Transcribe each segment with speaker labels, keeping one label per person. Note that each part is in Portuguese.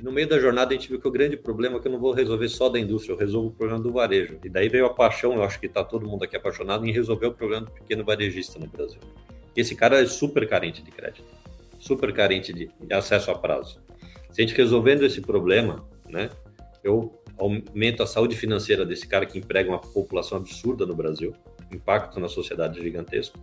Speaker 1: No meio da jornada a gente viu que o grande problema é que eu não vou resolver só da indústria, eu resolvo o problema do varejo. E daí veio a paixão, eu acho que está todo mundo aqui apaixonado em resolver o problema do pequeno varejista no Brasil. Esse cara é super carente de crédito, super carente de, acesso a prazo. Se a gente resolvendo esse problema, né, eu aumento a saúde financeira desse cara que emprega uma população absurda no Brasil, impacto na sociedade gigantesco,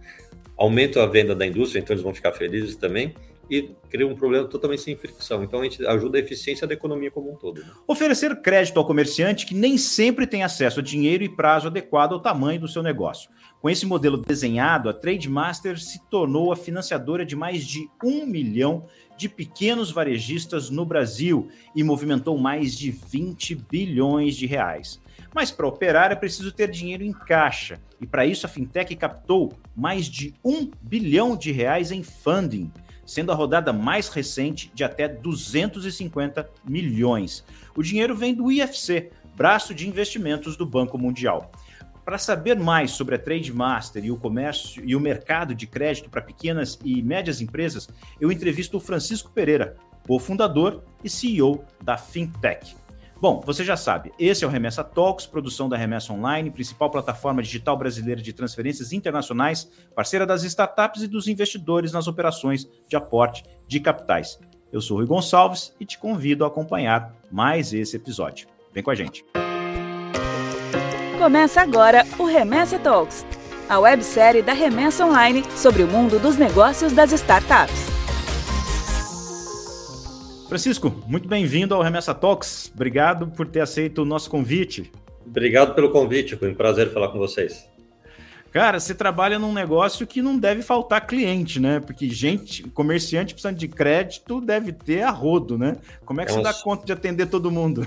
Speaker 1: aumento a venda da indústria, então eles vão ficar felizes também, e cria um problema totalmente sem fricção. Então a gente ajuda a eficiência da economia como um todo. Né?
Speaker 2: Oferecer crédito ao comerciante que nem sempre tem acesso a dinheiro e prazo adequado ao tamanho do seu negócio. Com esse modelo desenhado, a Trademaster se tornou a financiadora de mais de um milhão de pequenos varejistas no Brasil e movimentou mais de 20 bilhões de reais. Mas para operar é preciso ter dinheiro em caixa, e para isso a fintech captou mais de um bilhão de reais em funding, sendo a rodada mais recente de até 250 milhões. O dinheiro vem do IFC, braço de investimentos do Banco Mundial. Para saber mais sobre a Trade Master e o comércio e o mercado de crédito para pequenas e médias empresas, eu entrevisto o Francisco Pereira, cofundador e CEO da Fintech. Bom, você já sabe, esse é o Remessa Talks, produção da Remessa Online, principal plataforma digital brasileira de transferências internacionais, parceira das startups e dos investidores nas operações de aporte de capitais. Eu sou Rui Gonçalves e te convido a acompanhar mais esse episódio. Vem com a gente.
Speaker 3: Começa agora o Remessa Talks, a websérie da Remessa Online sobre o mundo dos negócios das startups.
Speaker 2: Francisco, muito bem-vindo ao Remessa Talks. Obrigado por ter aceito o nosso convite.
Speaker 1: Obrigado pelo convite, foi um prazer falar com vocês.
Speaker 2: Cara, você trabalha num negócio que não deve faltar cliente, né? Porque gente, comerciante precisando de crédito deve ter a rodo, né? Como é que é você dá conta de atender todo mundo?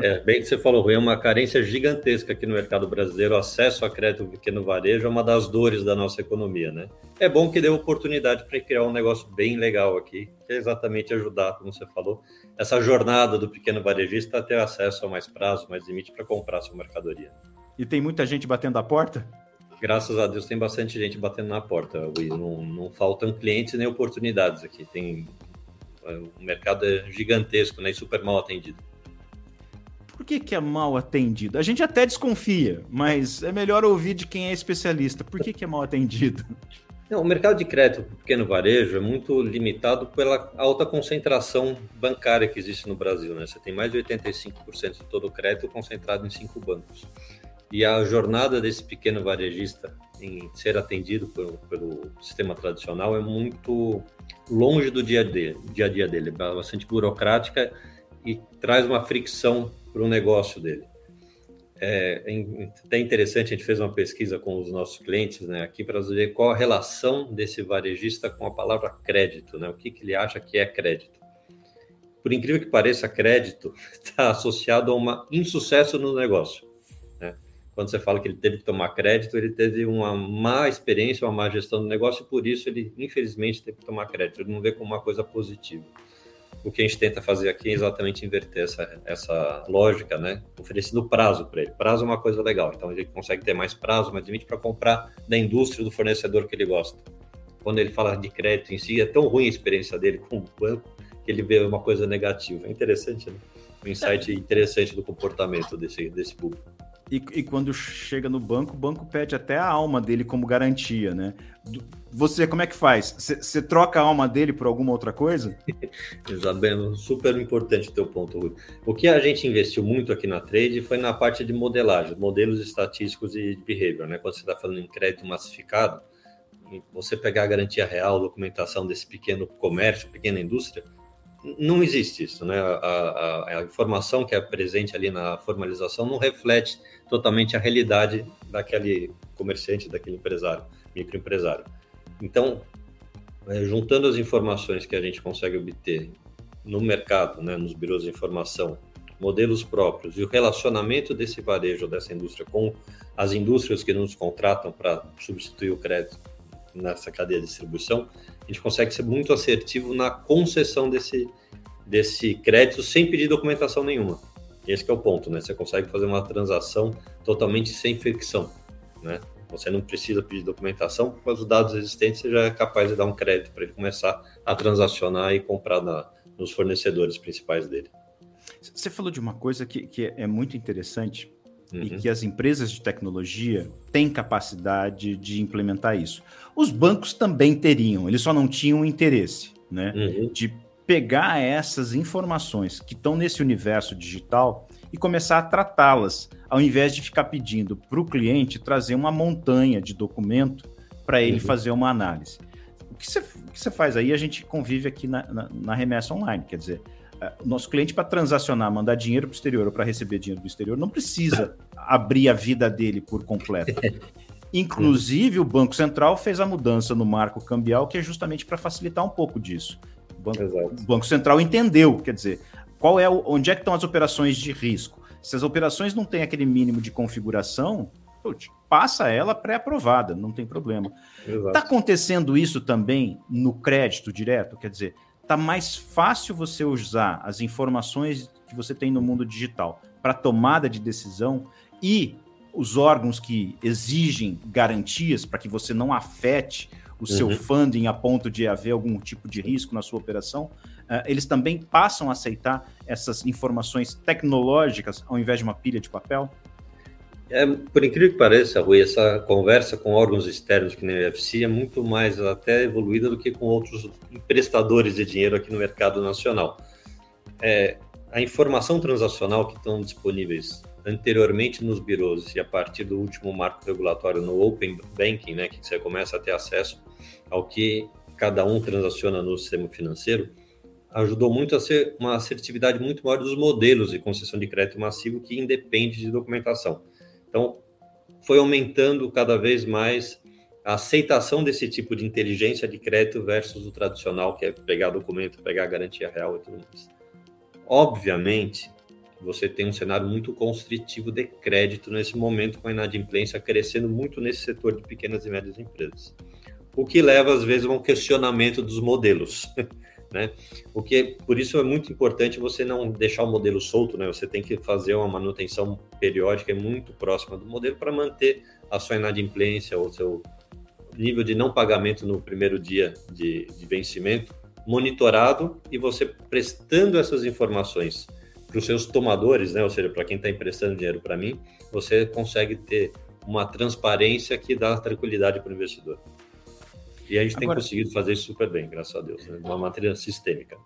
Speaker 1: É, bem que você falou, Rui, é uma carência gigantesca aqui no mercado brasileiro. O acesso a crédito pequeno varejo é uma das dores da nossa economia, né? É bom que dê oportunidade para criar um negócio bem legal aqui, que é exatamente ajudar, como você falou, essa jornada do pequeno varejista a ter acesso a mais prazo, mais limite para comprar sua mercadoria.
Speaker 2: E tem muita gente batendo a porta?
Speaker 1: Graças a Deus tem bastante gente batendo na porta, Luiz. Não, não faltam clientes nem oportunidades aqui. Tem o mercado é gigantesco, né? E super mal atendido.
Speaker 2: Por que, que é mal atendido? A gente até desconfia, mas é melhor ouvir de quem é especialista. Por que, que é mal atendido?
Speaker 1: Não, o mercado de crédito pequeno varejo é muito limitado pela alta concentração bancária que existe no Brasil. Né? Você tem mais de 85% de todo o crédito concentrado em cinco bancos. E a jornada desse pequeno varejista em ser atendido pelo, pelo sistema tradicional é muito longe do dia, dele, dia a dia dele, é bastante burocrática e traz uma fricção para o negócio dele. É, é até interessante, a gente fez uma pesquisa com os nossos clientes né, aqui para ver qual a relação desse varejista com a palavra crédito, né, o que, que ele acha que é crédito. Por incrível que pareça, crédito está associado a um insucesso no negócio quando você fala que ele teve que tomar crédito, ele teve uma má experiência, uma má gestão do negócio, e por isso ele, infelizmente, teve que tomar crédito. Ele não vê como uma coisa positiva. O que a gente tenta fazer aqui é exatamente inverter essa, essa lógica, né? Oferecendo prazo para ele. Prazo é uma coisa legal, então ele consegue ter mais prazo, mais limite para comprar da indústria, do fornecedor que ele gosta. Quando ele fala de crédito em si, é tão ruim a experiência dele com o banco que ele vê uma coisa negativa. É interessante, né? Um insight interessante do comportamento desse, desse público.
Speaker 2: E, e, quando chega no banco, o banco pede até a alma dele como garantia, né? Você, como é que faz? Você troca a alma dele por alguma outra coisa?
Speaker 1: Exato, super importante o teu ponto, Rui. O que a gente investiu muito aqui na trade foi na parte de modelagem, modelos estatísticos e behavior, né? Quando você está falando em crédito massificado, você pegar a garantia real, documentação desse pequeno comércio, pequena indústria, não existe isso, né? A, a, a, informação que é presente ali na formalização não reflete totalmente a realidade daquele comerciante, daquele empresário, microempresário. Então, é, juntando as informações que a gente consegue obter no mercado, né, nos birôs de informação, modelos próprios e o relacionamento desse varejo, dessa indústria com as indústrias que nos contratam para substituir o crédito nessa cadeia de distribuição, a gente consegue ser muito assertivo na concessão desse, desse crédito sem pedir documentação nenhuma. Esse é o ponto, né? Você consegue fazer uma transação totalmente sem fricção, né? Você não precisa pedir documentação, porque os dados existentes você já é capaz de dar um crédito para ele começar a transacionar e comprar na, nos fornecedores principais dele.
Speaker 2: Você falou de uma coisa que, que é muito interessante uhum. e que as empresas de tecnologia têm capacidade de implementar isso. Os bancos também teriam, eles só não tinham interesse né, uhum. de pegar essas informações que estão nesse universo digital e começar a tratá-las, ao invés de ficar pedindo para o cliente trazer uma montanha de documento para ele uhum. fazer uma análise. O que você faz aí? A gente convive aqui na, na, na remessa online, quer dizer, o nosso cliente para transacionar, mandar dinheiro para o exterior ou para receber dinheiro do exterior, não precisa abrir a vida dele por completo. Inclusive, o Banco Central fez a mudança no marco cambial, que é justamente para facilitar um pouco disso. O Banco, o Banco, Central entendeu, quer dizer, qual é o, onde é que estão as operações de risco. Se as operações não têm aquele mínimo de configuração, putz, passa ela pré-aprovada, não tem problema. Está acontecendo isso também no crédito direto? Quer dizer, está mais fácil você usar as informações que você tem no mundo digital para tomada de decisão e os órgãos que exigem garantias para que você não afete o seu uhum. funding a ponto de haver algum tipo de risco na sua operação, uh, eles também passam a aceitar essas informações tecnológicas ao invés de uma pilha de papel?
Speaker 1: É, por incrível que pareça, Rui, essa conversa com órgãos externos que nem o UFC é muito mais até evoluída do que com outros emprestadores de dinheiro aqui no mercado nacional. É, a informação transacional que estão disponíveis anteriormente nos birôs e a partir do último marco regulatório no Open Banking, né, que você começa a ter acesso ao que cada um transaciona no sistema financeiro, ajudou muito a ser uma assertividade muito maior dos modelos de concessão de crédito massivo que independe de documentação. Então, foi aumentando cada vez mais a aceitação desse tipo de inteligência de crédito versus o tradicional, que é pegar documento, pegar garantia real e tudo mais. Obviamente, você tem um cenário muito constritivo de crédito nesse momento, com a inadimplência crescendo muito nesse setor de pequenas e médias empresas. O que leva, às vezes, a um questionamento dos modelos. Né? O que, por isso é muito importante você não deixar o modelo solto, né? Você tem que fazer uma manutenção periódica muito próxima do modelo para manter a sua inadimplência ou seu nível de não pagamento no primeiro dia de, de vencimento monitorado e você prestando essas informações para os seus tomadores, né? Ou seja, para quem está emprestando dinheiro para mim, você consegue ter uma transparência que dá tranquilidade para o investidor. E a gente Agora, tem conseguido fazer isso super bem, graças a Deus, né? uma matéria sistêmica.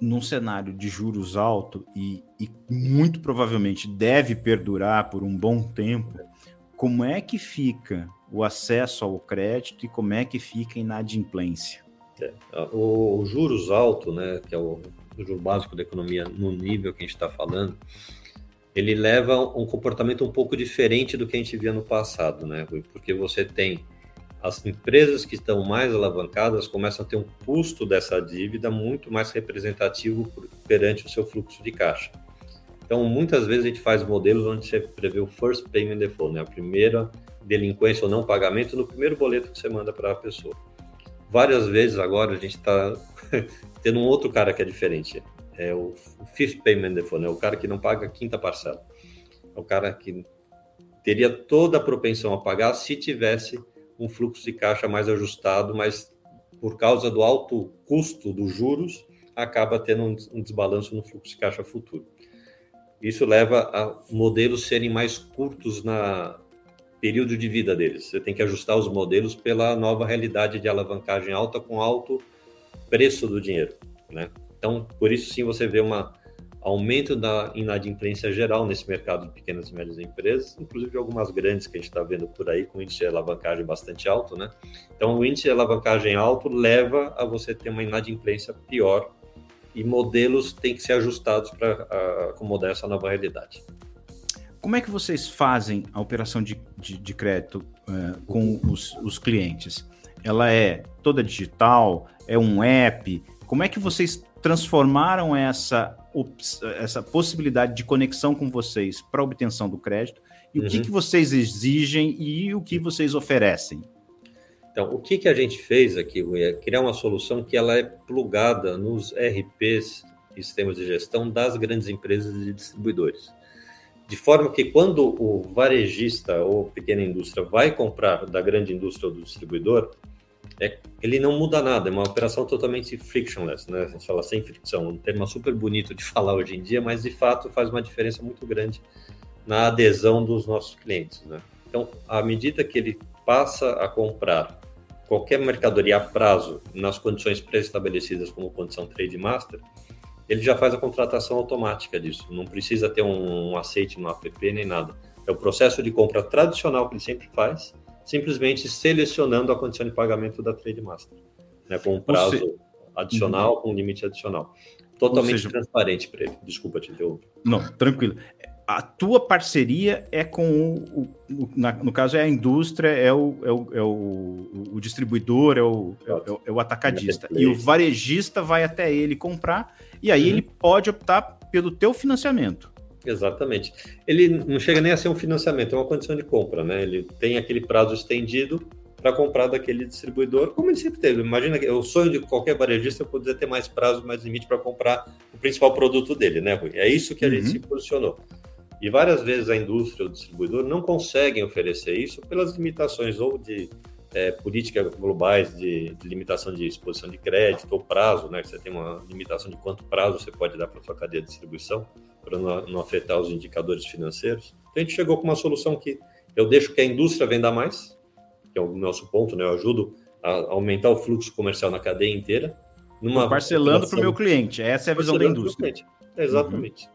Speaker 2: Num cenário de juros alto e, e muito provavelmente deve perdurar por um bom tempo, como é que fica o acesso ao crédito e como é que fica a inadimplência?
Speaker 1: É, o, o, juros alto, né, que é o, o juro básico da economia no nível que a gente está falando, ele leva um comportamento um pouco diferente do que a gente via no passado, né, Rui? Porque você tem as empresas que estão mais alavancadas começam a ter um custo dessa dívida muito mais representativo perante o seu fluxo de caixa. Então, muitas vezes a gente faz modelos onde você prevê o first payment default, né? a primeira delinquência ou não pagamento no primeiro boleto que você manda para a pessoa. Várias vezes agora a gente está tendo um outro cara que é diferente, é o fifth payment default, né? o cara que não paga a quinta parcela. É o cara que teria toda a propensão a pagar se tivesse um fluxo de caixa mais ajustado, mas por causa do alto custo dos juros, acaba tendo um desbalanço no fluxo de caixa futuro. Isso leva a modelos serem mais curtos na período de vida deles. Você tem que ajustar os modelos pela nova realidade de alavancagem alta com alto preço do dinheiro, né? Então, por isso sim você vê uma aumento da inadimplência geral nesse mercado de pequenas e médias empresas, inclusive algumas grandes que a gente está vendo por aí com índice de alavancagem bastante alto, né? Então, o índice de alavancagem alto leva a você ter uma inadimplência pior e modelos têm que ser ajustados para acomodar essa nova realidade.
Speaker 2: Como é que vocês fazem a operação de, de, de crédito uh, com os, os clientes? Ela é toda digital? É um app? Como é que vocês transformaram essa, essa possibilidade de conexão com vocês para obtenção do crédito e uhum. o que, uhum. que vocês exigem e o que vocês oferecem?
Speaker 1: Então, o que, que a gente fez aqui, Rui, é criar uma solução que ela é plugada nos RPs sistemas de gestão das grandes empresas e distribuidores. De forma que quando o varejista ou pequena indústria vai comprar da grande indústria ou do distribuidor, é, ele não muda nada, é uma operação totalmente frictionless, né? A gente fala sem fricção, um termo super bonito de falar hoje em dia, mas de fato faz uma diferença muito grande na adesão dos nossos clientes, né? Então, à medida que ele passa a comprar qualquer mercadoria a prazo nas condições pré-estabelecidas como condição Trade Master, ele já faz a contratação automática disso, não precisa ter um, um aceite no app nem nada. É o processo de compra tradicional que ele sempre faz, simplesmente selecionando a condição de pagamento da Trade Master, né, com um prazo adicional, com um limite adicional. Totalmente seja... transparente para ele. Desculpa te interromper.
Speaker 2: Não, tranquilo. A tua parceria é com o, o na, no caso é a indústria, é o, é o, é o, o distribuidor, é o, é é o atacadista. E o varejista vai até ele comprar, e aí uhum. ele pode optar pelo teu financiamento.
Speaker 1: Exatamente. Ele não chega nem a ser um financiamento, é uma condição de compra, né? Ele tem aquele prazo estendido para comprar daquele distribuidor, como ele sempre teve. Imagina que o sonho de qualquer varejista é poder ter mais prazo, mais limite para comprar o principal produto dele, né, Rui? É isso que a uhum. gente se posicionou. E várias vezes a indústria ou o distribuidor não conseguem oferecer isso pelas limitações ou de é, políticas globais de, de, limitação de exposição de crédito ou prazo, né? Você tem uma limitação de quanto prazo você pode dar para sua cadeia de distribuição para não, afetar os indicadores financeiros. Então a gente chegou com uma solução que eu deixo que a indústria venda mais, que é o nosso ponto, né? Eu ajudo a aumentar o fluxo comercial na cadeia inteira.
Speaker 2: Numa parcelando para o meu cliente. Essa é a visão da indústria.
Speaker 1: Exatamente. Uhum.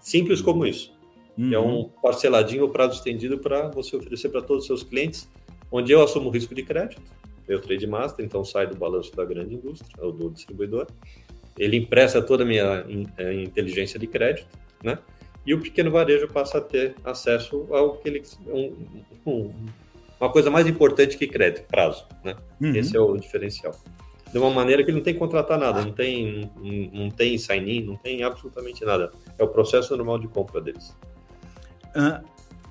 Speaker 1: Simples como isso. Uhum. É um parceladinho ou prazo estendido para você oferecer para todos os seus clientes, onde eu assumo o risco de crédito. Eu trade master, então sai do balanço da grande indústria ou do distribuidor. Ele empresta toda a minha é, inteligência de crédito né? E o pequeno varejo passa a ter acesso ao que ele um, um, uma coisa mais importante que crédito, prazo, né? Uhum. Esse é o diferencial. De uma maneira que ele não tem que contratar nada, não tem, não, não tem sign-in, não tem absolutamente nada. É o processo normal de compra deles.
Speaker 2: Uh,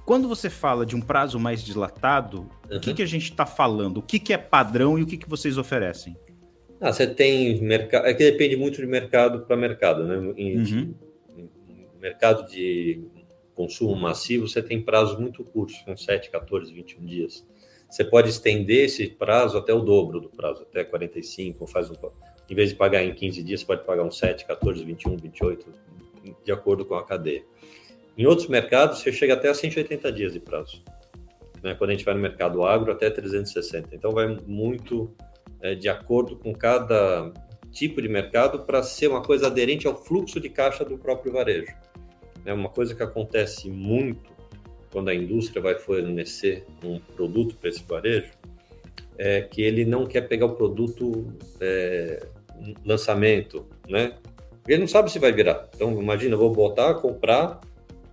Speaker 2: quando você fala de um prazo mais dilatado, uhum. o que, que a gente está falando? O que, que é padrão e o que, que vocês oferecem?
Speaker 1: Ah, você tem mercado. É que depende muito de mercado para mercado, né? Em, uhum mercado de consumo massivo, você tem prazos muito curtos, com 7, 14, 21 dias. Você pode estender esse prazo até o dobro do prazo, até 45, faz um, em vez de pagar em 15 dias, pode pagar uns 7, 14, 21, 28, de acordo com a cadeia. Em outros mercados, você chega até a 180 dias de prazo. Né? Quando a gente vai no mercado agro, até 360. Então, vai muito é, de acordo com cada tipo de mercado para ser uma coisa aderente ao fluxo de caixa do próprio varejo. É uma coisa que acontece muito quando a indústria vai fornecer um produto para esse varejo, é que ele não quer pegar o produto é, lançamento, né? Ele não sabe se vai virar. Então, imagina, eu vou botar, comprar,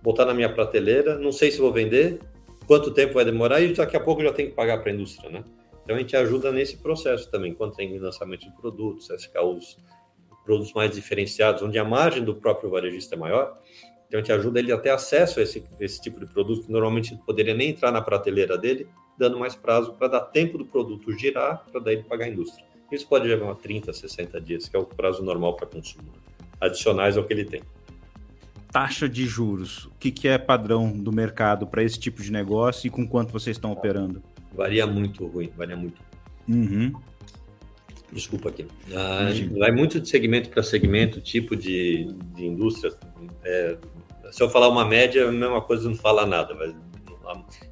Speaker 1: botar na minha prateleira, não sei se vou vender, quanto tempo vai demorar e daqui a pouco já tem que pagar para a indústria, né? Então, a gente ajuda nesse processo também, quando tem lançamento de produtos, SKUs, produtos mais diferenciados, onde a margem do próprio varejista é maior, então, a gente ajuda ele a ter acesso a esse, esse tipo de produto que normalmente poderia nem entrar na prateleira dele, dando mais prazo para dar tempo do produto girar, para daí ele pagar a indústria. Isso pode levar 30, 60 dias, que é o prazo normal para consumo, adicionais ao que ele tem.
Speaker 2: Taxa de juros, o que, que é padrão do mercado para esse tipo de negócio e com quanto vocês estão operando?
Speaker 1: Varia muito, ruim, varia muito.
Speaker 2: Uhum.
Speaker 1: Desculpa aqui. Ah, vai muito de segmento para segmento, tipo de, de indústria. É, se eu falar uma média, é a mesma coisa não fala nada, mas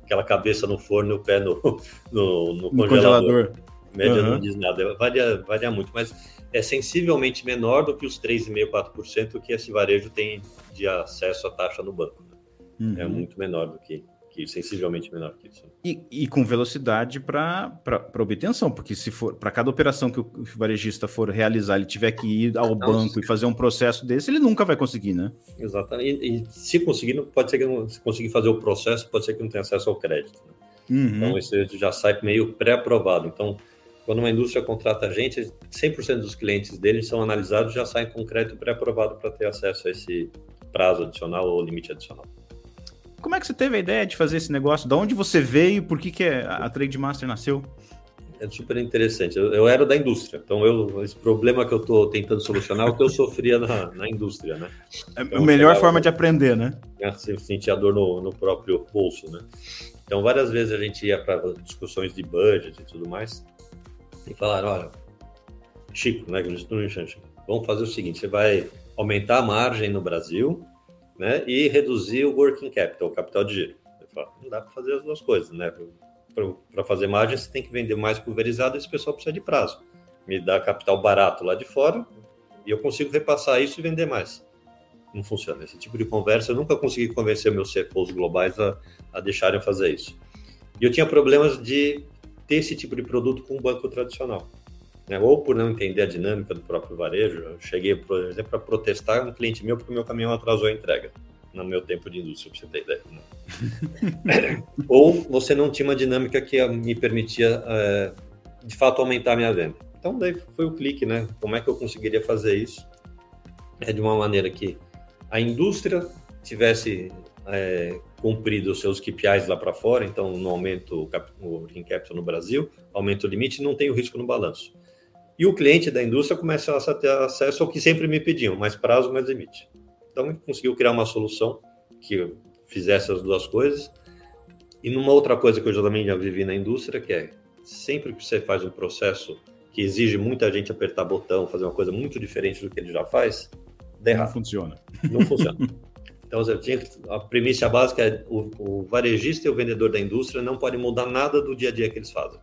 Speaker 1: aquela cabeça no forno e o pé no, no, no, no congelador. Média uhum. não diz nada, varia, varia muito, mas é sensivelmente menor do que os 3,5%, 4% que esse varejo tem de acesso à taxa no banco. Né? É uhum. É muito menor do que que sensivelmente menor que isso.
Speaker 2: E, e com velocidade para obtenção, porque se for para cada operação que o varejista for realizar, ele tiver que ir ao não, banco e fazer um processo desse, ele nunca vai conseguir, né?
Speaker 1: Exatamente. E, e se conseguir, pode ser que não se conseguir fazer o processo, pode ser que não tenha acesso ao crédito. Né? Uhum. Então, isso já sai meio pré-aprovado. Então, quando uma indústria contrata a gente, 100% dos clientes deles são analisados já saem com crédito pré-aprovado para ter acesso a esse prazo adicional ou limite adicional.
Speaker 2: Como é que você teve a ideia de fazer esse negócio? Da onde você veio? Por que, que a Trade Master nasceu?
Speaker 1: É super interessante. Eu, eu, era da indústria, então eu, esse problema que eu estou tentando solucionar é o que eu sofria na, na indústria, né?
Speaker 2: É então, a melhor forma de aprender, né?
Speaker 1: É, sentir a dor no, no próprio bolso, né? Então, várias vezes a gente ia para discussões de budget e tudo mais. e falaram, olha, Chico, né, vamos fazer o seguinte, você vai aumentar a margem no Brasil, né, e reduzir o working capital, o capital de giro. Falo, não dá para fazer as duas coisas, né? Para fazer margem, você tem que vender mais pulverizado e esse pessoal precisa de prazo. Me dá capital barato lá de fora e eu consigo repassar isso e vender mais. Não funciona. Esse tipo de conversa, eu nunca consegui convencer meus CFOs globais a, a deixarem fazer isso. E eu tinha problemas de ter esse tipo de produto com um banco tradicional. Né? Ou por não entender a dinâmica do próprio varejo. Eu cheguei, por exemplo, a protestar um cliente meu porque o meu caminhão atrasou a entrega no meu tempo de indústria, para você ter ideia. Né? Ou você não tinha uma dinâmica que me permitia, é, de fato, aumentar a minha venda. Então, daí foi o clique, né? Como é que eu conseguiria fazer isso? É de uma maneira que a indústria tivesse é, cumprido os seus KPIs lá para fora, então no aumento o capital no Brasil, aumenta o limite, não tem o risco no balanço. E o cliente da indústria começa a ter acesso ao que sempre me pediam, mais prazo, mais limite. Então, ele conseguiu criar uma solução que fizesse as duas coisas. E numa outra coisa que eu já também já vivi na indústria, que é sempre que você faz um processo que exige muita gente apertar botão, fazer uma coisa muito diferente do que ele já faz, dá errado.
Speaker 2: Não funciona.
Speaker 1: Não funciona. Então, eu tinha, a premissa básica é o, o varejista e o vendedor da indústria não podem mudar nada do dia a dia que eles fazem.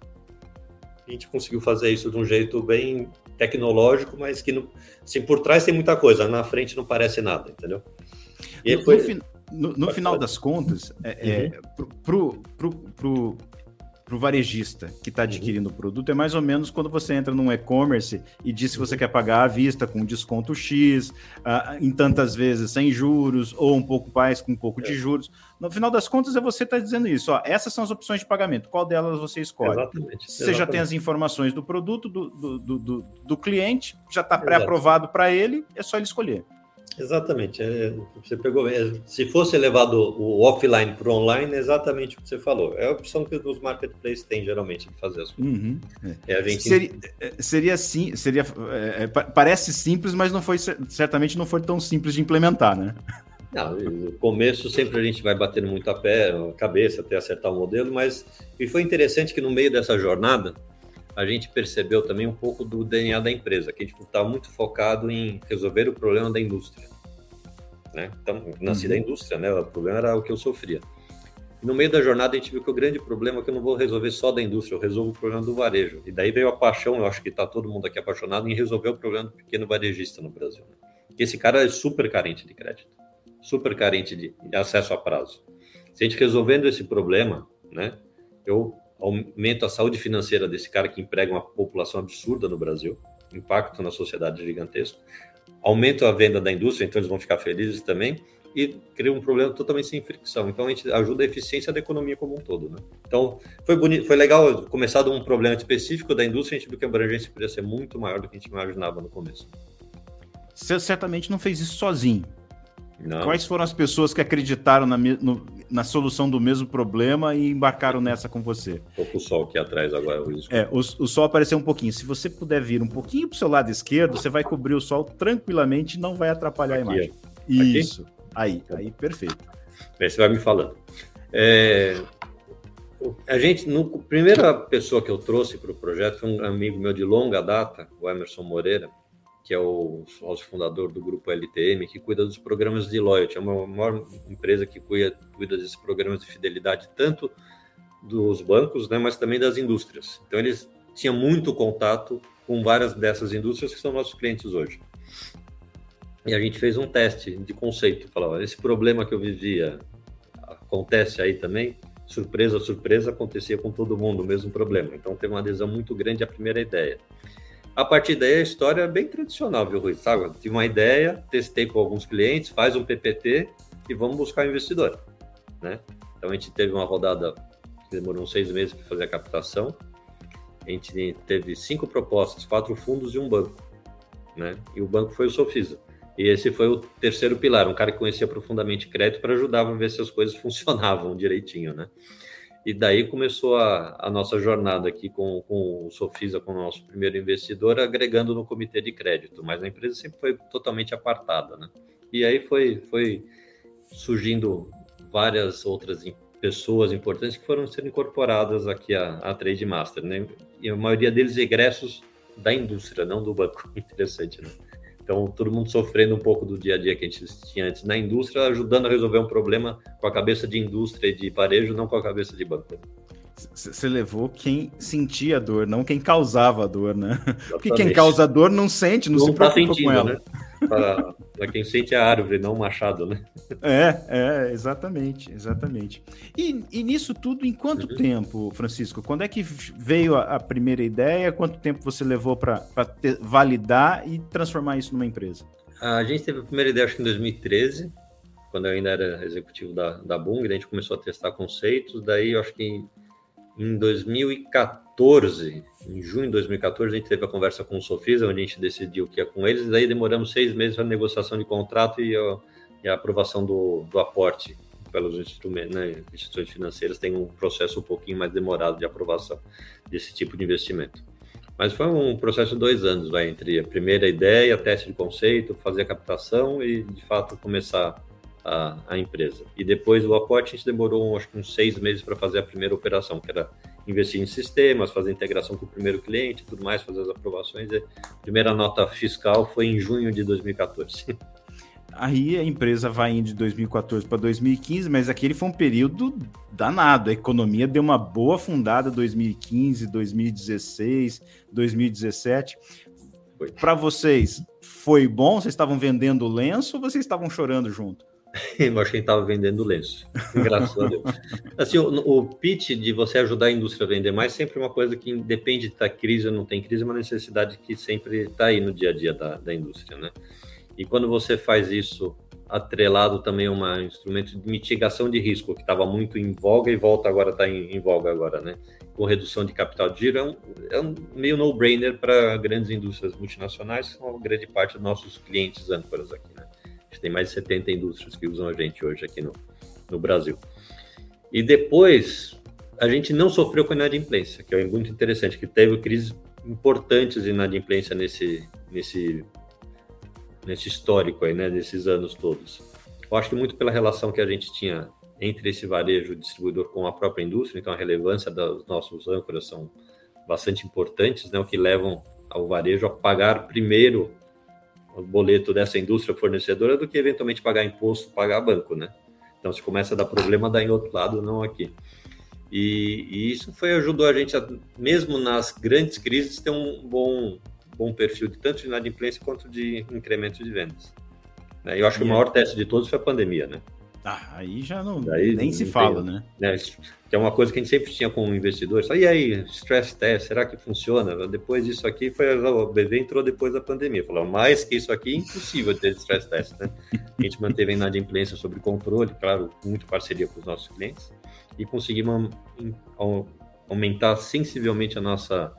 Speaker 1: A gente conseguiu fazer isso de um jeito bem tecnológico, mas que no, assim, por trás tem muita coisa, na frente não parece nada, entendeu?
Speaker 2: E no, foi... no, no final das contas, é, uhum. é, pro, pro, pro, para o varejista que está adquirindo o produto é mais ou menos quando você entra num e-commerce e diz se você quer pagar à vista com desconto X, uh, em tantas vezes sem juros, ou um pouco mais com um pouco é. de juros. No final das contas, é você estar tá dizendo isso. Ó, essas são as opções de pagamento. Qual delas você escolhe? Exatamente. Você exatamente. já tem as informações do produto, do, do, do, do cliente, já está pré-aprovado para ele, é só ele escolher.
Speaker 1: Exatamente. É, você pegou. É, se fosse levado o offline para o online, é exatamente o que você falou. É a opção que os marketplaces têm geralmente de fazer as coisas. Uhum,
Speaker 2: é. é gente... seria, é, seria sim, seria. É, parece simples, mas não foi certamente não foi tão simples de implementar, né?
Speaker 1: Não, no começo sempre a gente vai batendo muito a pé, a cabeça até acertar o modelo, mas e foi interessante que no meio dessa jornada a gente percebeu também um pouco do DNA da empresa, que a gente estava muito focado em resolver o problema da indústria. Né? Então, nasci uhum. da indústria, né? O problema era o que eu sofria. E no meio da jornada a gente viu que o grande problema é que eu não vou resolver só da indústria, eu resolvo o problema do varejo. E daí veio a paixão, eu acho que está todo mundo aqui apaixonado em resolver o problema do pequeno varejista no Brasil. Né? Porque esse cara é super carente de crédito, super carente de acesso a prazo. Se a gente resolvendo esse problema, né, eu aumento a saúde financeira desse cara que emprega uma população absurda no Brasil, impacto na sociedade gigantesco, aumento a venda da indústria, então eles vão ficar felizes também, e cria um problema totalmente sem fricção. Então a gente ajuda a eficiência da economia como um todo, né? Então foi bonito, foi legal começar de um problema específico da indústria, a gente viu que a abrangência podia ser muito maior do que a gente imaginava no começo.
Speaker 2: Você certamente não fez isso sozinho. Não. Quais foram as pessoas que acreditaram na, no, na solução do mesmo problema e embarcaram nessa com você?
Speaker 1: Estou com o sol aqui atrás agora.
Speaker 2: É, o, o, sol apareceu um pouquinho. Se você puder vir um pouquinho para o seu lado esquerdo, você vai cobrir o sol tranquilamente e não vai atrapalhar aqui, a imagem. Aqui? Isso. Aí, aí, perfeito.
Speaker 1: Aí você vai me falando. É, a gente, no, a primeira pessoa que eu trouxe para o projeto foi um amigo meu de longa data, o Emerson Moreira que é o sócio fundador do grupo LTM, que cuida dos programas de loyalty. É uma maior empresa que cuida, cuida desses programas de fidelidade, tanto dos bancos, né, mas também das indústrias. Então, eles tinham muito contato com várias dessas indústrias que são nossos clientes hoje. E a gente fez um teste de conceito. Falava, esse problema que eu vivia acontece aí também? Surpresa, surpresa, acontecia com todo mundo o mesmo problema. Então, teve uma adesão muito grande à primeira ideia. A partir daí, a história é bem tradicional, viu, Rui? Sabe? Tive uma ideia, testei com alguns clientes, faz um PPT e vamos buscar investidor, né? Então, a gente teve uma rodada que demorou uns seis meses para fazer a captação. A gente teve cinco propostas, quatro fundos e um banco, né? E o banco foi o Sofisa. E esse foi o terceiro pilar, um cara que conhecia profundamente crédito para ajudar a ver se as coisas funcionavam direitinho, né? E daí começou a, a nossa jornada aqui com, com o Sofisa, com o nosso primeiro investidor, agregando no comitê de crédito, mas a empresa sempre foi totalmente apartada, né? E aí foi, foi surgindo várias outras pessoas importantes que foram sendo incorporadas aqui à, à Trade Master, né? E a maioria deles egressos da indústria, não do banco. Interessante, né? Então, todo mundo sofrendo um pouco do dia a dia que a gente tinha antes na indústria, ajudando a resolver um problema com a cabeça de indústria e de varejo, não com a cabeça de banco.
Speaker 2: Você levou quem sentia a dor, não quem causava a dor, né? Exatamente. Porque quem causa a dor não sente, não, não se tá preocupa tá sentindo, com ela. Né?
Speaker 1: Para quem sente a árvore, não o machado, né?
Speaker 2: É, é, exatamente, exatamente. E, e nisso tudo, em quanto uhum. tempo, Francisco? Quando é que veio a, a primeira ideia? Quanto tempo você levou para validar e transformar isso numa empresa?
Speaker 1: A gente teve a primeira ideia, acho que em 2013, quando eu ainda era executivo da, da Bung, a gente começou a testar conceitos, daí eu acho que em 2014, em junho de 2014, a gente teve a conversa com o Sofisa, onde a gente decidiu que ia com eles, e daí demoramos seis meses para negociação de contrato e a, e a aprovação do, do, aporte instrumentos, né, instituições financeiras tem um processo um pouquinho mais demorado de aprovação desse tipo de investimento. Mas foi um processo de dois anos, vai, entre a primeira ideia, teste de conceito, fazer a captação e, de fato, começar a, a, empresa. E depois o aporte a gente demorou acho que uns seis meses para fazer a primeira operação, que era investir em sistemas, fazer integração com o primeiro cliente, tudo mais, fazer as aprovações. E a primeira nota fiscal foi em junho de 2014.
Speaker 2: Aí a empresa vai indo de 2014 para 2015, mas aquele foi um período danado. A economia deu uma boa fundada 2015, 2016, 2017. Para vocês, foi bom? Vocês estavam vendendo lenço ou vocês estavam chorando junto?
Speaker 1: Eu acho que ele estava vendendo lenço. Graças a Deus. Assim, o, o, pitch de você ajudar a indústria a vender mais sempre é uma coisa que depende de tá crise ou não tem crise, é uma necessidade que sempre está aí no dia a dia da, da indústria, né? E quando você faz isso atrelado também a um instrumento de mitigação de risco, que estava muito em voga e volta agora, está em, em, voga agora, né? Com redução de capital de giro, é um, é um meio no-brainer para grandes indústrias multinacionais, que são grande parte dos nossos clientes âncoras aqui, né? Gente tem mais de 70 indústrias que usam a gente hoje aqui no, no Brasil. E depois, a gente não sofreu com inadimplência, que é muito interessante, que teve crises importantes de inadimplência nesse, nesse, nesse histórico aí, né, desses anos todos. Eu acho que muito pela relação que a gente tinha entre esse varejo distribuidor com a própria indústria, então a relevância dos nossos âncoras são bastante importantes, né, o que levam ao varejo a pagar primeiro o boleto dessa indústria fornecedora do que eventualmente pagar imposto, pagar banco, né? Então, se começa a dar problema, dá em outro lado, não aqui. E, e isso foi ajudou a gente, a, mesmo nas grandes crises, ter um bom, bom perfil de tanto de inadimplência quanto de incremento de vendas. Né? Eu acho que o maior teste de todos foi a pandemia, né?
Speaker 2: Ah, aí já não, Daí, nem se fala, né? né?
Speaker 1: Que é uma coisa que a gente sempre tinha com investidores. E aí, stress test, será que funciona? Depois disso aqui, foi, o BV entrou depois da pandemia. Falou, mais que isso aqui, impossível ter stress test, né? A gente manteve a inadimplência sob controle, claro, muito parceria com os nossos clientes, e conseguimos aumentar sensivelmente a nossa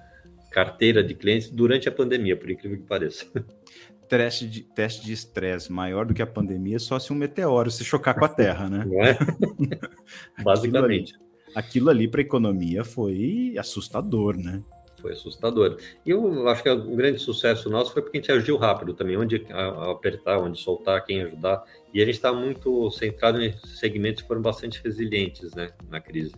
Speaker 1: carteira de clientes durante a pandemia, por incrível que pareça.
Speaker 2: teste de teste de estresse maior do que a pandemia só se um meteoro se chocar com a Terra, né?
Speaker 1: É? Basicamente.
Speaker 2: Aquilo ali, ali para a economia foi assustador, né?
Speaker 1: Foi assustador. E eu acho que um grande sucesso nosso foi porque a gente agiu rápido também, onde apertar, onde soltar, quem ajudar. E a gente está muito centrado em segmentos que foram bastante resilientes né, na crise.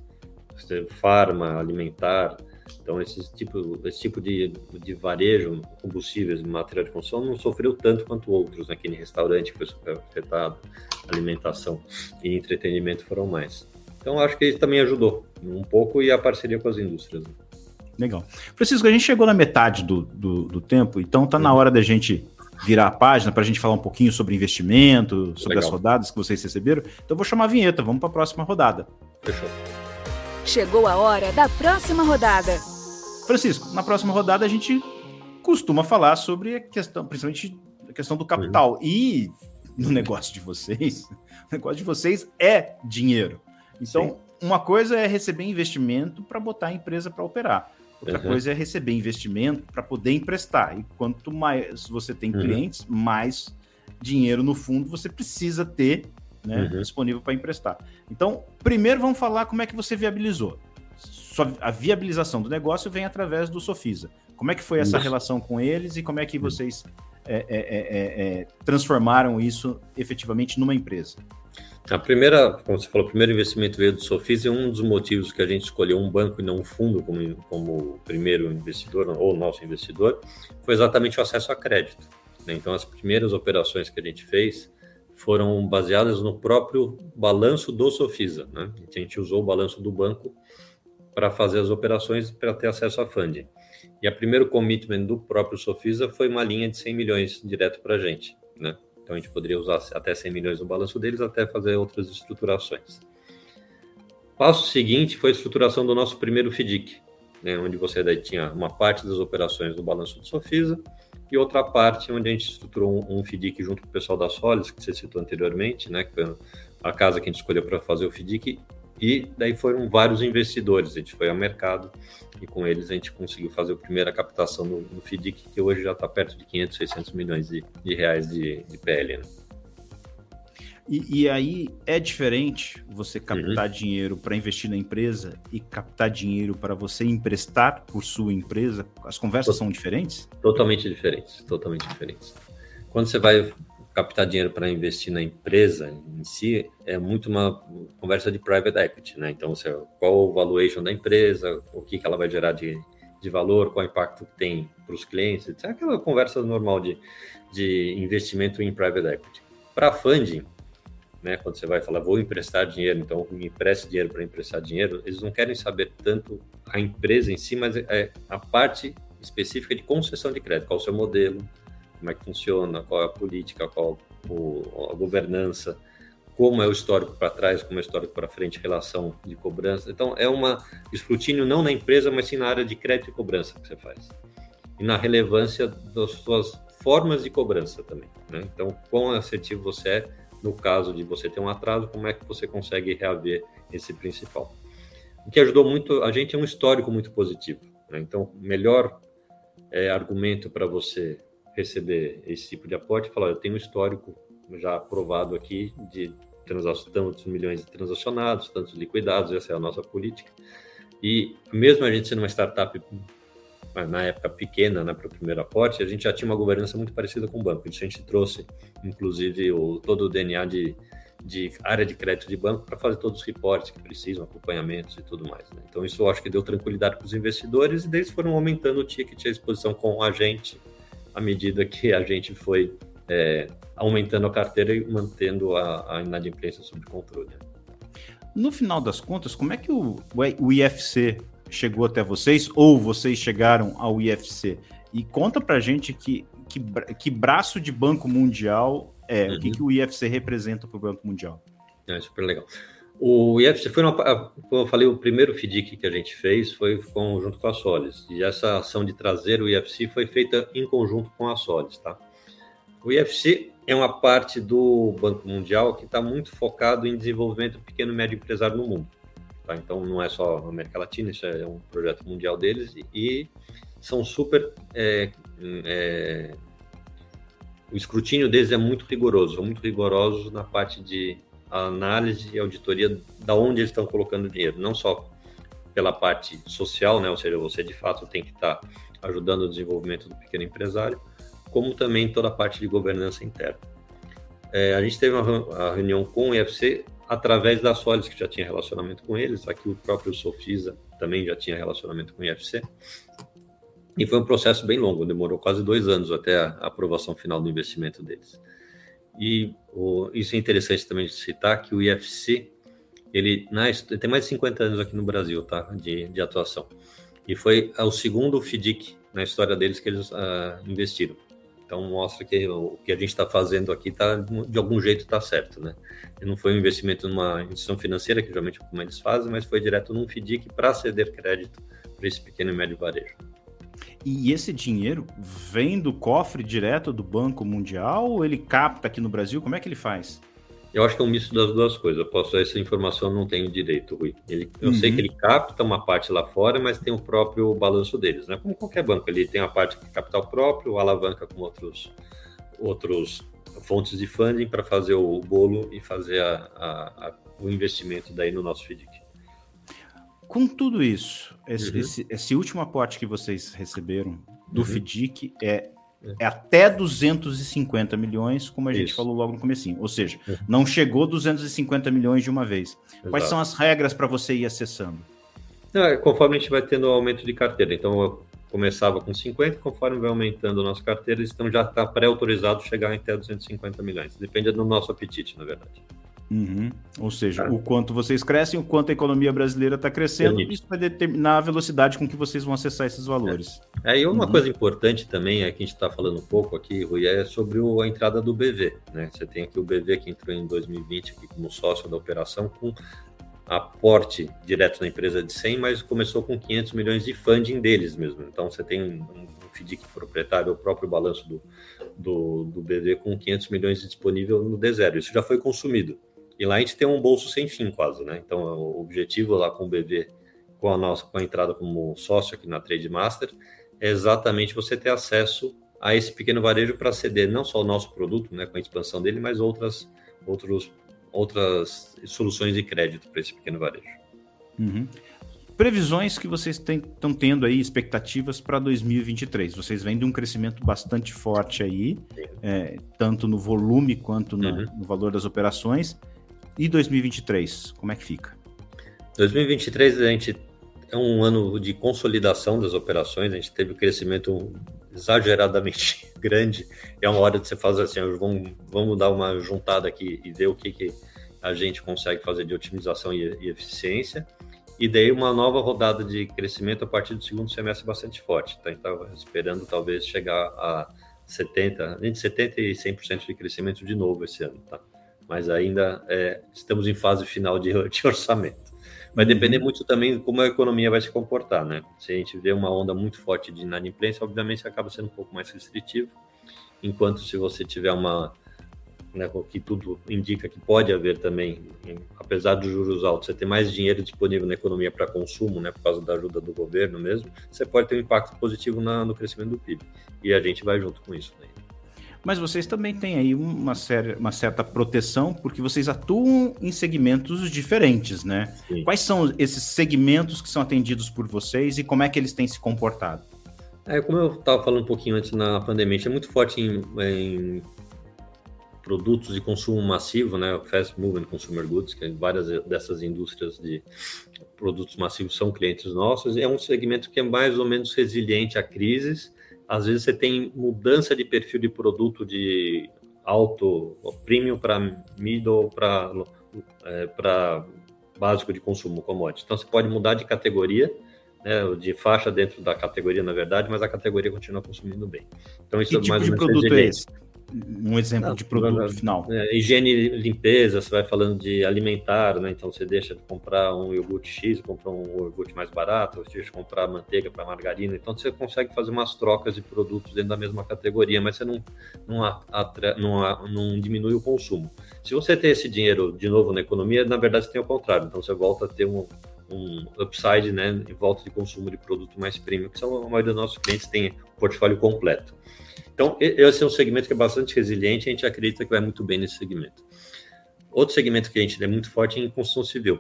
Speaker 1: Farma, alimentar, então, esse tipo, esse tipo de, de varejo, combustíveis, material de construção, não sofreu tanto quanto outros, naquele né? restaurante que foi afetado, alimentação e entretenimento foram mais. Então, acho que isso também ajudou um pouco e a parceria com as indústrias. Né?
Speaker 2: Legal. Francisco, a gente chegou na metade do, do, do tempo, então tá na hora da gente virar a página para a gente falar um pouquinho sobre investimento, sobre Legal. as rodadas que vocês receberam. Então, eu vou chamar a vinheta, vamos para a próxima rodada.
Speaker 3: Fechou. Chegou a hora da próxima rodada.
Speaker 2: Francisco, na próxima rodada a gente costuma falar sobre a questão, principalmente a questão do capital. Uhum. E no negócio de vocês, o negócio de vocês é dinheiro. Então, Sim. uma coisa é receber investimento para botar a empresa para operar. Outra uhum. coisa é receber investimento para poder emprestar. E quanto mais você tem uhum. clientes, mais dinheiro no fundo você precisa ter né, uhum. disponível para emprestar. Então, primeiro vamos falar como é que você viabilizou a viabilização do negócio vem através do Sofisa. Como é que foi essa Isso. relação com eles e como é que vocês é, é, é, é transformaram isso efetivamente numa empresa?
Speaker 1: A primeira, como você falou, o primeiro investimento veio do Sofis e um dos motivos que a gente escolheu um banco e não um fundo como, como primeiro investidor ou nosso investidor foi exatamente o acesso a crédito. Né? Então, as primeiras operações que a gente fez foram baseadas no próprio balanço do Sofisa. Né? A gente usou o balanço do banco para fazer as operações para ter acesso a funding. E a primeiro commitment do próprio Sofisa foi uma linha de 100 milhões direto para a gente. Né? Então a gente poderia usar até 100 milhões no balanço deles até fazer outras estruturações. Passo seguinte foi a estruturação do nosso primeiro FDIC, né, onde você daí tinha uma parte das operações do balanço do Sofisa e outra parte onde a gente estruturou um, um FDIC junto com o pessoal da Solis, que você citou anteriormente, né, que foi a casa que a gente escolheu para fazer o FDIC, e daí foram vários investidores, a gente foi ao mercado e com eles a gente conseguiu fazer a primeira captação no, FDIC, que hoje já está perto de 500, 600 milhões de, de reais de, de. Né?
Speaker 2: E, e, aí é diferente você captar uhum. dinheiro para investir na empresa e captar dinheiro para você emprestar por sua empresa? As conversas são diferentes?
Speaker 1: Totalmente diferentes, totalmente diferentes. Quando você vai captar dinheiro para investir na empresa em si é muito uma conversa de private equity, né? Então, você, qual o valuation da empresa, o que, que ela vai gerar de, de valor, qual o impacto que tem para os clientes, é aquela conversa normal de, de investimento em private equity. Para funding, né, quando você vai falar, vou emprestar dinheiro, então me empreste dinheiro para emprestar dinheiro, eles não querem saber tanto a empresa em si, mas é a parte específica de concessão de crédito, qual o seu modelo, como é que funciona, qual é a política, qual a governança, como é o histórico para trás, como é o histórico para frente, relação de cobrança. Então, é um escrutínio não na empresa, mas sim na área de crédito e cobrança que você faz. E na relevância das suas formas de cobrança também. Né? Então, quão assertivo você é no caso de você ter um atraso, como é que você consegue reaver esse principal. O que ajudou muito a gente é um histórico muito positivo. Né? Então, melhor é, argumento para você receber esse tipo de aporte, falar, eu tenho um histórico já aprovado aqui de tantos milhões de transacionados, tantos liquidados, essa é a nossa política. E mesmo a gente sendo uma startup na época pequena, né, para o primeiro aporte, a gente já tinha uma governança muito parecida com o banco. Isso a gente trouxe, inclusive, o, todo o DNA de, de área de crédito de banco para fazer todos os reportes que precisam, acompanhamentos e tudo mais. Né? Então, isso eu acho que deu tranquilidade para os investidores e eles foram aumentando o ticket e a exposição com a gente à medida que a gente foi é, aumentando a carteira e mantendo a, a inadimplência sob controle.
Speaker 2: No final das contas, como é que o, o IFC chegou até vocês ou vocês chegaram ao IFC? E conta pra gente que, que, que braço de Banco Mundial é, uhum. o que, que o IFC representa para o Banco Mundial.
Speaker 1: É super legal. O IFC foi, uma, como eu falei, o primeiro FDIC que a gente fez foi com, junto com a Solis. E essa ação de trazer o IFC foi feita em conjunto com a Solis, tá? O IFC é uma parte do Banco Mundial que está muito focado em desenvolvimento do pequeno e médio empresário no mundo. Tá? Então, não é só América Latina, isso é um projeto mundial deles e são super. É, é, o escrutínio deles é muito rigoroso, muito rigorosos na parte de análise e auditoria da onde eles estão colocando dinheiro, não só pela parte social, né, ou seja, você de fato tem que estar tá ajudando o desenvolvimento do pequeno empresário, como também toda a parte de governança interna. É, a gente teve uma, reunião com o IFC através da Solis, que já tinha relacionamento com eles, aqui o próprio Sofisa também já tinha relacionamento com o IFC, e foi um processo bem longo, demorou quase dois anos até a aprovação final do investimento deles. E o, isso é interessante também de citar que o IFC ele, na, tem mais de 50 anos aqui no Brasil, tá? De, de atuação. E foi o segundo FDIC na história deles que eles uh, investiram. Então mostra que o que a gente está fazendo aqui tá de algum jeito está certo, né? Não foi um investimento numa instituição financeira que geralmente é como eles fazem, mas foi direto num FDIC para ceder crédito para esse pequeno e médio varejo.
Speaker 2: E esse dinheiro vem do cofre direto do Banco Mundial ou ele capta aqui no Brasil? Como é que ele faz?
Speaker 1: Eu acho que é um misto das duas coisas. Eu posso essa informação não tenho direito, Rui. Ele, eu uhum. sei que ele capta uma parte lá fora, mas tem o próprio balanço deles, né? Como qualquer banco, ele tem a parte de capital próprio, alavanca com outros outros fontes de funding para fazer o bolo e fazer a, a, a, o investimento daí no nosso FDIC.
Speaker 2: Com tudo isso, esse, uhum. esse, esse, último aporte que vocês receberam do uhum. FDIC é é até 250 milhões, como a gente Isso. falou logo no comecinho. Ou seja, uhum. não chegou 250 milhões de uma vez. Exato. Quais são as regras para você ir acessando?
Speaker 1: É, conforme a gente vai tendo o aumento de carteira. Então, eu começava com 50, conforme vai aumentando a nossa carteira, então já está pré-autorizado chegar até 250 milhões. Depende do nosso apetite, na verdade.
Speaker 2: Uhum. Ou seja, é. o quanto vocês crescem, o quanto a economia brasileira está crescendo, isso vai determinar a velocidade com que vocês vão acessar esses valores.
Speaker 1: É, é e uma uhum. coisa importante também, é que a gente está falando um pouco aqui, Rui, é sobre o, a entrada do BV. Né? Você tem aqui o BV que entrou em 2020 aqui como sócio da operação, com aporte direto na empresa de 100, mas começou com 500 milhões de funding deles mesmo. Então você tem um FDIC proprietário, o próprio balanço do, do, do BV com 500 milhões disponível no D0. Isso já foi consumido. E lá a gente tem um bolso sem fim quase, né? Então o objetivo lá com o BV, com a nossa com a entrada como sócio aqui na Trade Master, é exatamente você ter acesso a esse pequeno varejo para ceder não só o nosso produto, né, com a expansão dele, mas outras outros outras soluções de crédito para esse pequeno varejo.
Speaker 2: Uhum. Previsões que vocês estão tendo aí, expectativas para 2023. Vocês vêm de um crescimento bastante forte aí, é, tanto no volume quanto no, uhum. no valor das operações. E 2023, como é que fica?
Speaker 1: 2023 a gente é um ano de consolidação das operações, a gente teve um crescimento exageradamente grande, é uma hora de você fazer assim, vamos, vamos dar uma juntada aqui e ver o que, que a gente consegue fazer de otimização e, e eficiência, e daí uma nova rodada de crescimento a partir do segundo semestre bastante forte, tá? Então, esperando talvez chegar a 70, entre 70 e 100% de crescimento de novo esse ano, tá? Mas ainda é, estamos em fase final de, de orçamento. Vai depender muito também de como a economia vai se comportar, né? Se a gente vê uma onda muito forte de inadimplência, obviamente acaba sendo um pouco mais restritivo, enquanto se você tiver uma, né, que tudo indica que pode haver também, apesar dos juros altos, você ter mais dinheiro disponível na economia para consumo, né, por causa da ajuda do governo mesmo, você pode ter um impacto positivo na, no crescimento do PIB. E a gente vai junto com isso. Né?
Speaker 2: Mas vocês também têm aí uma, séria, uma certa proteção, porque vocês atuam em segmentos diferentes, né? Sim. Quais são esses segmentos que são atendidos por vocês e como é que eles têm se comportado?
Speaker 1: É, como eu estava falando um pouquinho antes na pandemia, é muito forte em, em produtos de consumo massivo, né? Fast moving consumer goods, que várias dessas indústrias de produtos massivos são clientes nossos. É um segmento que é mais ou menos resiliente a crises às vezes você tem mudança de perfil de produto de alto, premium para middle, para é, para básico de consumo, commodity. Então você pode mudar de categoria, né, de faixa dentro da categoria, na verdade, mas a categoria continua consumindo bem.
Speaker 2: Então isso que é tipo mais de produto é esse? Um exemplo não, de produto final.
Speaker 1: É, higiene e limpeza, você vai falando de alimentar, né? Então você deixa de comprar um iogurte X, compra um iogurte mais barato, você deixa de comprar manteiga para margarina. Então você consegue fazer umas trocas de produtos dentro da mesma categoria, mas você não, não, atra, não, não diminui o consumo. Se você tem esse dinheiro de novo na economia, na verdade você tem o contrário. Então você volta a ter um, um upside, né, em volta de consumo de produto mais premium, que são a maioria dos nossos clientes tem portfólio completo. Então, esse é um segmento que é bastante resiliente, a gente acredita que vai muito bem nesse segmento. Outro segmento que a gente é muito forte é em construção civil.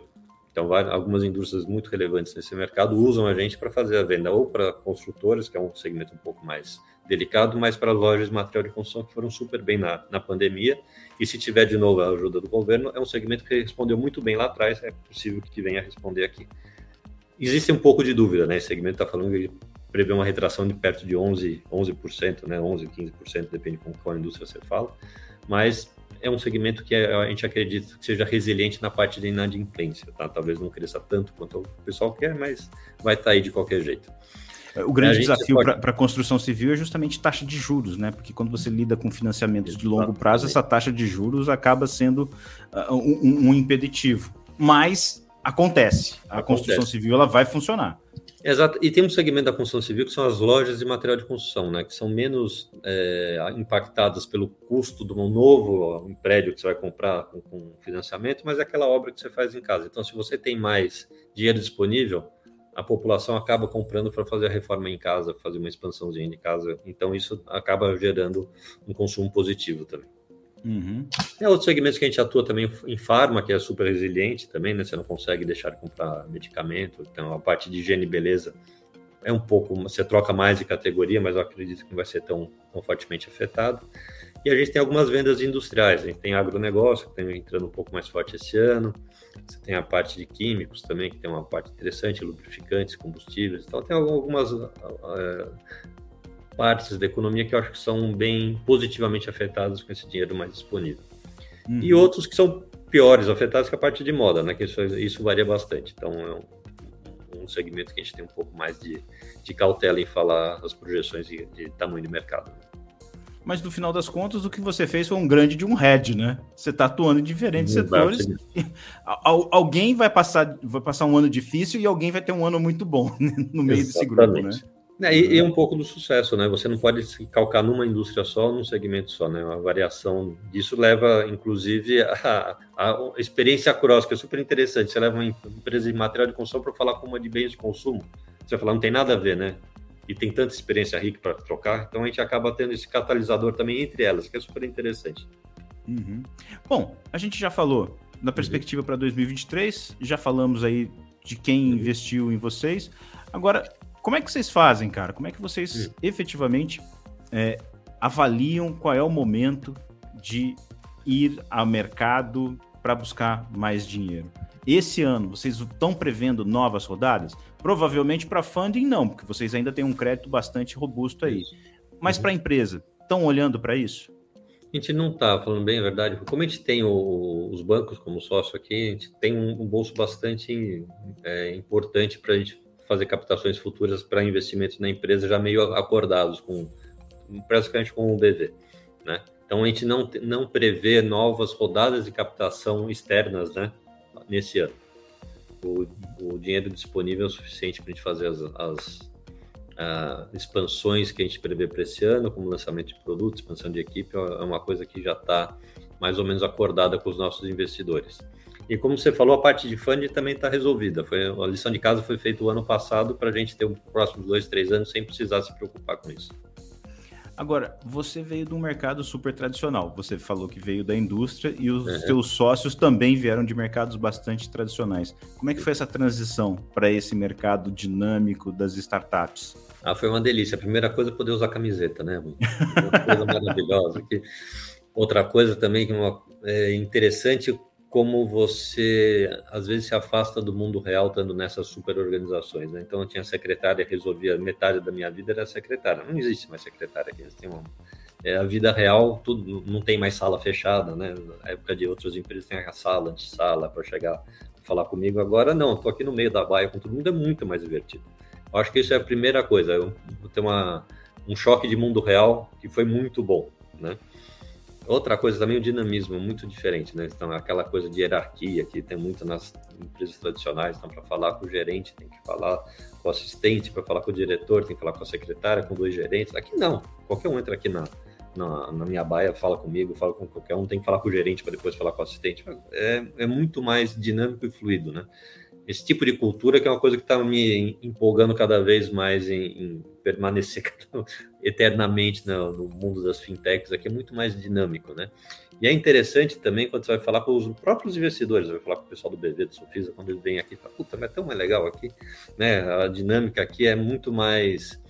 Speaker 1: Então, algumas indústrias muito relevantes nesse mercado usam a gente para fazer a venda ou para construtoras, que é um segmento um pouco mais delicado, mas para lojas de material de construção que foram super bem na, na pandemia. E se tiver de novo a ajuda do governo, é um segmento que respondeu muito bem lá atrás, é possível que venha a responder aqui. Existe um pouco de dúvida, né? Esse segmento está falando prevê uma retração de perto de 11%, 11% né? 11%, 15%, depende com qual indústria você fala, mas é um segmento que a gente acredita que seja resiliente na parte de inadimplência, tá? Talvez não cresça tanto quanto o pessoal quer, mas vai estar tá aí de qualquer jeito.
Speaker 2: O grande desafio pode... para a construção civil é justamente taxa de juros, né? Porque quando você lida com financiamentos de longo prazo, essa taxa de juros acaba sendo uh, um, um, impeditivo. Mas acontece. A acontece. construção civil ela vai funcionar.
Speaker 1: Exato. E tem um segmento da construção civil que são as lojas de material de construção, né? Que são menos é, impactadas pelo custo de um novo um prédio que você vai comprar com, com, financiamento, mas é aquela obra que você faz em casa. Então, se você tem mais dinheiro disponível, a população acaba comprando para fazer a reforma em casa, fazer uma expansãozinha de casa. Então, isso acaba gerando um consumo positivo também. Uhum. É outros segmentos que a gente atua também em farma, que é super resiliente também, né? Você não consegue deixar de comprar medicamento. Então, a parte de higiene e beleza é um pouco, você troca mais de categoria, mas eu acredito que não vai ser tão, tão fortemente afetado. E a gente tem algumas vendas industriais, a gente tem agronegócio, que está entrando um pouco mais forte esse ano, você tem a parte de químicos também, que tem uma parte interessante, lubrificantes, combustíveis, então tem algumas uh, partes da economia que eu acho que são bem positivamente afetadas com esse dinheiro mais disponível. Uhum. E outros que são piores afetados que a parte de moda, né? Que isso, isso varia bastante. Então é um, um, segmento que a gente tem um pouco mais de, de cautela em falar as projeções de, de tamanho de mercado
Speaker 2: mas no final das contas o que você fez foi um grande de um head, né? Você está atuando em diferentes setores. alguém vai passar, vai passar um ano difícil e alguém vai ter um ano muito bom né? no meio Exatamente. desse grupo, né?
Speaker 1: É, e, e, um pouco do sucesso, né? Você não pode se calcar numa indústria só, num segmento só, né? A variação disso leva, inclusive, a, a experiência cross, que é super interessante. Você leva uma empresa de material de construção para falar com uma de bens de consumo. Você vai falar, não tem nada a ver, né? e tem tanta experiência rica para trocar, então a gente acaba tendo esse catalisador também entre elas, que é super interessante.
Speaker 2: Uhum. Bom, a gente já falou na uhum. perspectiva uhum. para 2023, já falamos aí de quem uhum. investiu em vocês. Agora, como é que vocês fazem, cara? Como é que vocês uhum. efetivamente é, avaliam qual é o momento de ir ao mercado para buscar mais dinheiro? Esse ano, vocês estão prevendo novas rodadas? Provavelmente para funding, não, porque vocês ainda têm um crédito bastante robusto aí. Mas uhum. para a empresa, estão olhando para isso?
Speaker 1: A gente não está, falando bem a verdade. Como a gente tem o, os bancos como sócio aqui, a gente tem um, um bolso bastante é, importante para a gente fazer captações futuras para investimentos na empresa já meio acordados, com praticamente com o BV. Né? Então a gente não, não prevê novas rodadas de captação externas, né? nesse ano. O, o dinheiro disponível é o suficiente para a gente fazer as, as uh, expansões que a gente prevê para esse ano, como lançamento de produtos, expansão de equipe, é uma coisa que já está mais ou menos acordada com os nossos investidores. E como você falou, a parte de funding também está resolvida. Foi, a lição de casa foi feita o ano passado para a gente ter os próximos dois, três anos sem precisar se preocupar com isso.
Speaker 2: Agora, você veio de um mercado super tradicional. Você falou que veio da indústria e os uhum. seus sócios também vieram de mercados bastante tradicionais. Como é que foi essa transição para esse mercado dinâmico das startups?
Speaker 1: Ah, foi uma delícia. A primeira coisa é poder usar camiseta, né? Uma coisa maravilhosa. Outra coisa também que é, é interessante como você às vezes se afasta do mundo real estando nessas super organizações. Né? Então eu tinha secretária, resolvia metade da minha vida era secretária. Não existe mais secretária aqui. Tem uma, é, a vida real tudo não tem mais sala fechada, né? Na época de outras empresas tem a sala, de sala para chegar falar comigo. Agora não, estou aqui no meio da baia com todo mundo é muito mais divertido. Eu acho que isso é a primeira coisa. Eu, ter uma um choque de mundo real que foi muito bom, né? Outra coisa também, o dinamismo, muito diferente, né? Então, aquela coisa de hierarquia que tem muito nas empresas tradicionais. Então, para falar com o gerente, tem que falar com o assistente, para falar com o diretor, tem que falar com a secretária, com dois gerentes. Aqui não, qualquer um entra aqui na, na, na minha baia, fala comigo, fala com qualquer um, tem que falar com o gerente para depois falar com o assistente. É, é muito mais dinâmico e fluido, né? esse tipo de cultura que é uma coisa que está me empolgando cada vez mais em, em permanecer eternamente no, no, mundo das fintechs aqui é muito mais dinâmico, né? E é interessante também quando você vai falar com os próprios investidores, vai falar com o pessoal do BV, do Sofisa, quando eles vêm aqui, fala, puta, mas é tão mais legal aqui, né? A dinâmica aqui é muito mais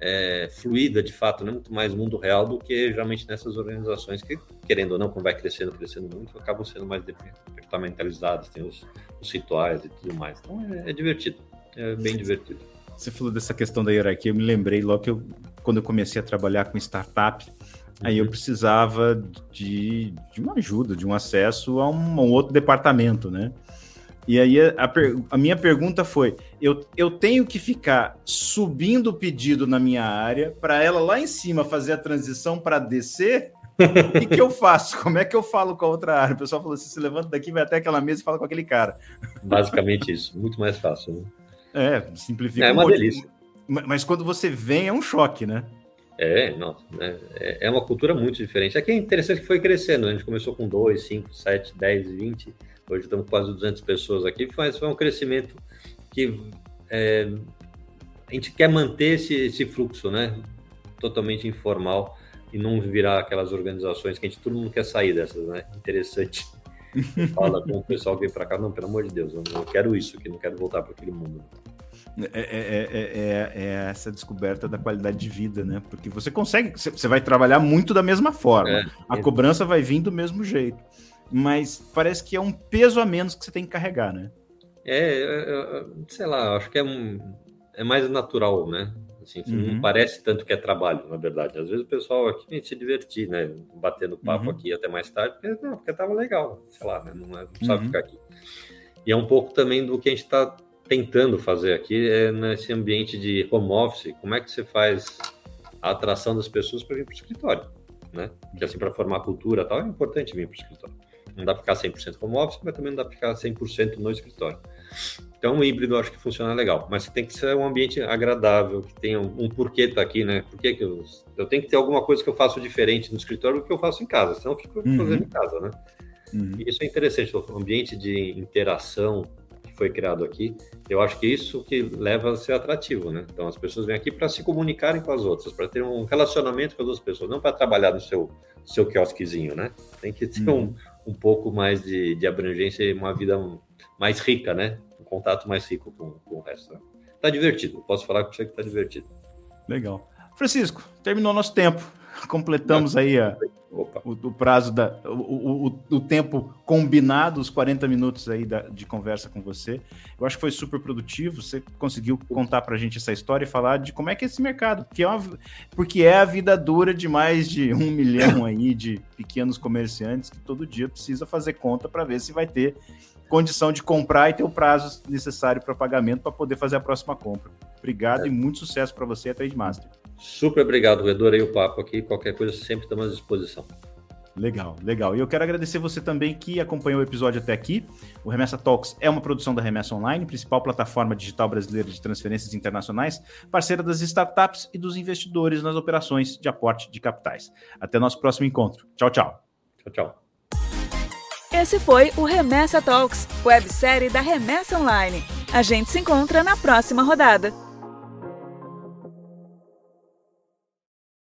Speaker 1: é, fluida, de fato, né? muito mais mundo real do que geralmente nessas organizações que, querendo ou não, quando vai crescendo, crescendo muito, acabam sendo mais departamentalizadas, tem os, os rituais e tudo mais. Então é, é divertido, é bem divertido.
Speaker 2: Você falou dessa questão da hierarquia, eu me lembrei logo que eu, quando eu comecei a trabalhar com startup, Aí eu uhum. precisava de, de uma ajuda, de um acesso a um, a um outro departamento, né? E aí a, a, minha pergunta foi: eu, eu tenho que ficar subindo o pedido na minha área para ela lá em cima fazer a transição para descer? O que, eu faço? Como é que eu falo com a outra área? O pessoal falou assim: você levanta daqui, vai até aquela mesa e fala com aquele cara.
Speaker 1: Basicamente isso, muito mais fácil. Né?
Speaker 2: É, simplifica.
Speaker 1: É uma um delícia.
Speaker 2: Mas quando você vem é um choque, né?
Speaker 1: É, nossa, né? é, é uma cultura muito diferente. Aqui é interessante que foi crescendo. Né? A gente começou com 2, 5, 7, 10, 20 Hoje estamos quase 200 pessoas aqui, mas foi um crescimento que é, a gente quer manter esse, esse fluxo, né? Totalmente informal e não virar aquelas organizações que a gente todo mundo quer sair dessas, né? Interessante. Fala com o pessoal que vem para cá, não, pelo amor de Deus, eu não quero isso aqui, não quero voltar para aquele mundo.
Speaker 2: É, é, é, é, essa descoberta da qualidade de vida, né? Porque você consegue, você vai trabalhar muito da mesma forma, a cobrança vai vir do mesmo jeito, mas parece que é um peso a menos que você tem que carregar, né?
Speaker 1: É, sei lá, acho que é, um, é mais natural, né? Assim, uhum. Não parece tanto que é trabalho, na verdade. Às vezes o pessoal aqui vem se divertir, né? Batendo papo uhum. aqui até mais tarde, porque, não, porque tava legal, sei lá, né? não, não precisava uhum. ficar aqui. E é um pouco também do que a gente está tentando fazer aqui é nesse ambiente de home office, como é que você faz a atração das pessoas para vir para o escritório, né? Que assim, para formar cultura tal, é importante vir para o escritório. Não dá para ficar 100% home office, mas também não dá para ficar 100% no escritório. Então, o híbrido eu acho que funciona legal, mas tem que ser um ambiente agradável, que tenha um, um porquê estar tá aqui, né? Por que eu, eu tenho que ter alguma coisa que eu faço diferente no escritório do que eu faço em casa, senão eu fico uhum. fazendo em casa, né? Uhum. E isso é interessante, o ambiente de interação foi criado aqui, eu acho que isso que leva a ser atrativo, né? Então, as pessoas vêm aqui para se comunicarem com as outras, para ter um relacionamento com as outras pessoas, não para trabalhar no seu, seu quiosquezinho, né? Tem que ter uhum. um, um pouco mais de, de abrangência e uma vida mais rica, né? Um contato mais rico com, com o resto. Né? Tá divertido, posso falar com você que tá divertido.
Speaker 2: Legal. Francisco, terminou nosso tempo. Completamos aí a, o, o, prazo da o, o, o, tempo combinado, os 40 minutos aí da, de conversa com você. Eu acho que foi super produtivo. Você conseguiu contar para a gente essa história e falar de como é que é esse mercado, porque é, uma, porque é a vida dura de mais de um milhão aí de pequenos comerciantes que todo dia precisa fazer conta para ver se vai ter condição de comprar e ter o prazo necessário para pagamento para poder fazer a próxima compra. Obrigado é. e muito sucesso para você a Trade Master.
Speaker 1: Super obrigado, adorei o papo aqui. Qualquer coisa sempre estamos à disposição.
Speaker 2: Legal, legal. E eu quero agradecer você também que acompanhou o episódio até aqui. O Remessa Talks é uma produção da Remessa Online, principal plataforma digital brasileira de transferências internacionais, parceira das startups e dos investidores nas operações de aporte de capitais. Até nosso próximo encontro. Tchau, tchau.
Speaker 1: Tchau, tchau.
Speaker 3: Esse foi o Remessa Talks, websérie da Remessa Online. A gente se encontra na próxima rodada.